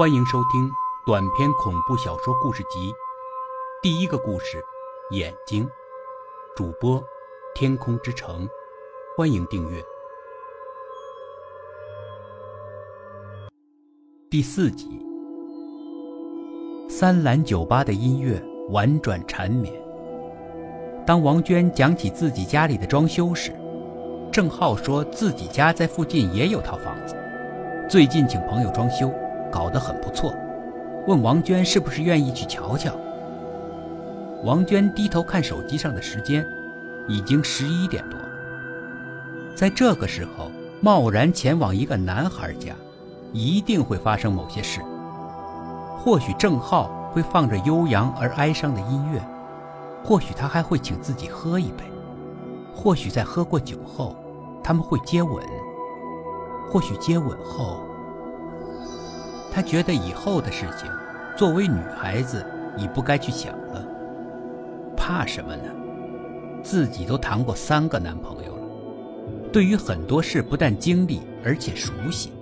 欢迎收听短篇恐怖小说故事集《第一个故事：眼睛》，主播：天空之城。欢迎订阅。第四集，三蓝酒吧的音乐婉转缠绵。当王娟讲起自己家里的装修时，郑浩说自己家在附近也有套房子，最近请朋友装修，搞得很不错，问王娟是不是愿意去瞧瞧。王娟低头看手机上的时间，已经十一点多。在这个时候，贸然前往一个男孩家，一定会发生某些事。或许郑浩会放着悠扬而哀伤的音乐，或许他还会请自己喝一杯，或许在喝过酒后。他们会接吻，或许接吻后，他觉得以后的事情，作为女孩子已不该去想了。怕什么呢？自己都谈过三个男朋友了，对于很多事不但经历，而且熟悉，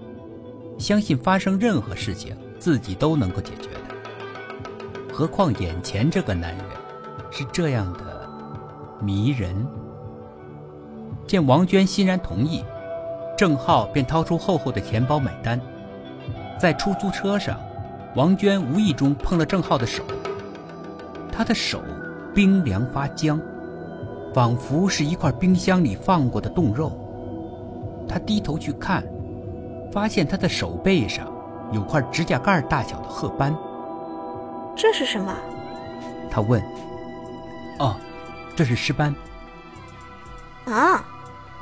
相信发生任何事情自己都能够解决的。何况眼前这个男人，是这样的迷人。见王娟欣然同意，郑浩便掏出厚厚的钱包买单。在出租车上，王娟无意中碰了郑浩的手，他的手冰凉发僵，仿佛是一块冰箱里放过的冻肉。他低头去看，发现他的手背上有块指甲盖大小的褐斑。这是什么？他问。哦，这是尸斑。啊。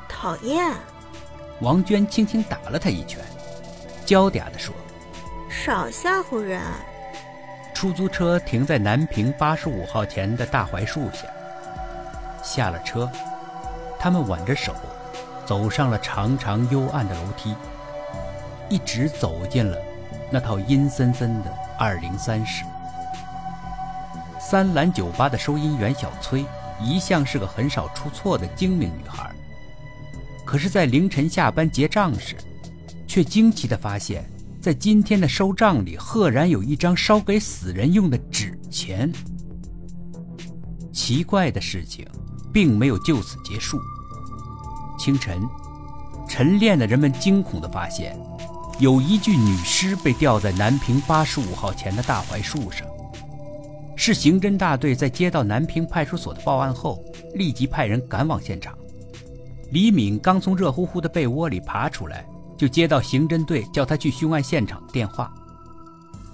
讨厌！王娟轻轻打了他一拳，娇嗲地说：“少吓唬人。”出租车停在南平八十五号前的大槐树下。下了车，他们挽着手，走上了长长幽暗的楼梯，一直走进了那套阴森森的二零三室。三蓝酒吧的收银员小崔，一向是个很少出错的精明女孩。可是，在凌晨下班结账时，却惊奇地发现，在今天的收账里，赫然有一张烧给死人用的纸钱。奇怪的事情，并没有就此结束。清晨，晨练的人们惊恐地发现，有一具女尸被吊在南平八十五号前的大槐树上。是刑侦大队在接到南平派出所的报案后，立即派人赶往现场。李敏刚从热乎乎的被窝里爬出来，就接到刑侦队叫他去凶案现场的电话。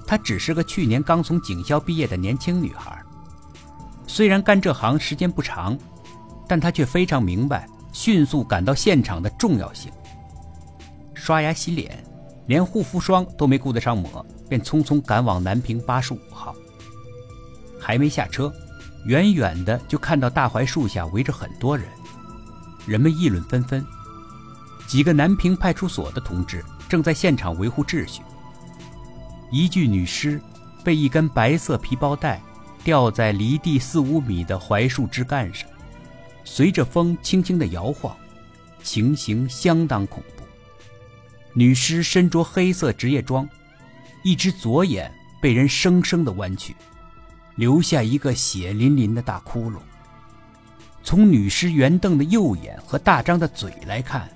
她只是个去年刚从警校毕业的年轻女孩，虽然干这行时间不长，但她却非常明白迅速赶到现场的重要性。刷牙洗脸，连护肤霜都没顾得上抹，便匆匆赶往南平八十五号。还没下车，远远的就看到大槐树下围着很多人。人们议论纷纷，几个南平派出所的同志正在现场维护秩序。一具女尸被一根白色皮包带吊在离地四五米的槐树枝干上，随着风轻轻的摇晃，情形相当恐怖。女尸身着黑色职业装，一只左眼被人生生的弯曲，留下一个血淋淋的大窟窿。从女尸圆瞪的右眼和大张的嘴来看，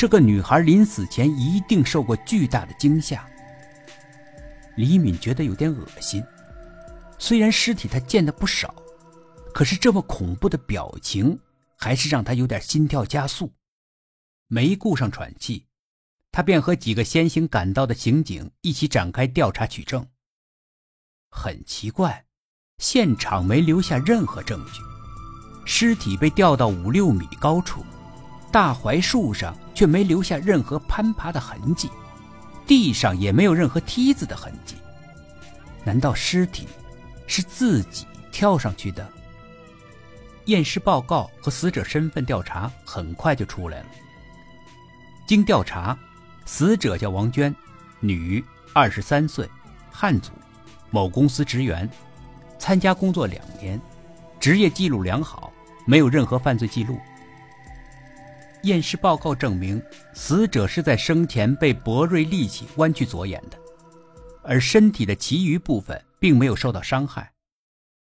这个女孩临死前一定受过巨大的惊吓。李敏觉得有点恶心，虽然尸体他见的不少，可是这么恐怖的表情还是让他有点心跳加速。没顾上喘气，他便和几个先行赶到的刑警一起展开调查取证。很奇怪，现场没留下任何证据。尸体被吊到五六米高处，大槐树上却没留下任何攀爬的痕迹，地上也没有任何梯子的痕迹。难道尸体是自己跳上去的？验尸报告和死者身份调查很快就出来了。经调查，死者叫王娟，女，二十三岁，汉族，某公司职员，参加工作两年，职业记录良好。没有任何犯罪记录。验尸报告证明，死者是在生前被博瑞利器剜去左眼的。而身体的其余部分并没有受到伤害，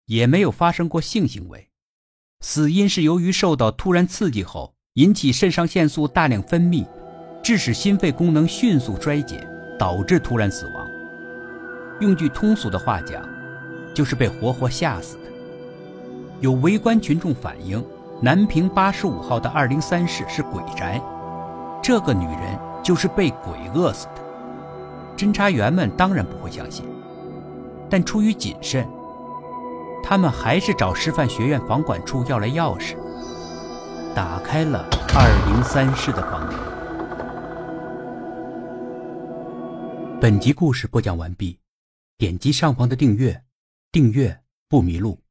也没有发生过性行为。死因是由于受到突然刺激后引起肾上腺素大量分泌，致使心肺功能迅速衰竭，导致突然死亡。用句通俗的话讲，就是被活活吓死的。有围观群众反映，南平八十五号的二零三室是鬼宅，这个女人就是被鬼饿死的。侦查员们当然不会相信，但出于谨慎，他们还是找师范学院房管处要来钥匙，打开了二零三室的房门。本集故事播讲完毕，点击上方的订阅，订阅不迷路。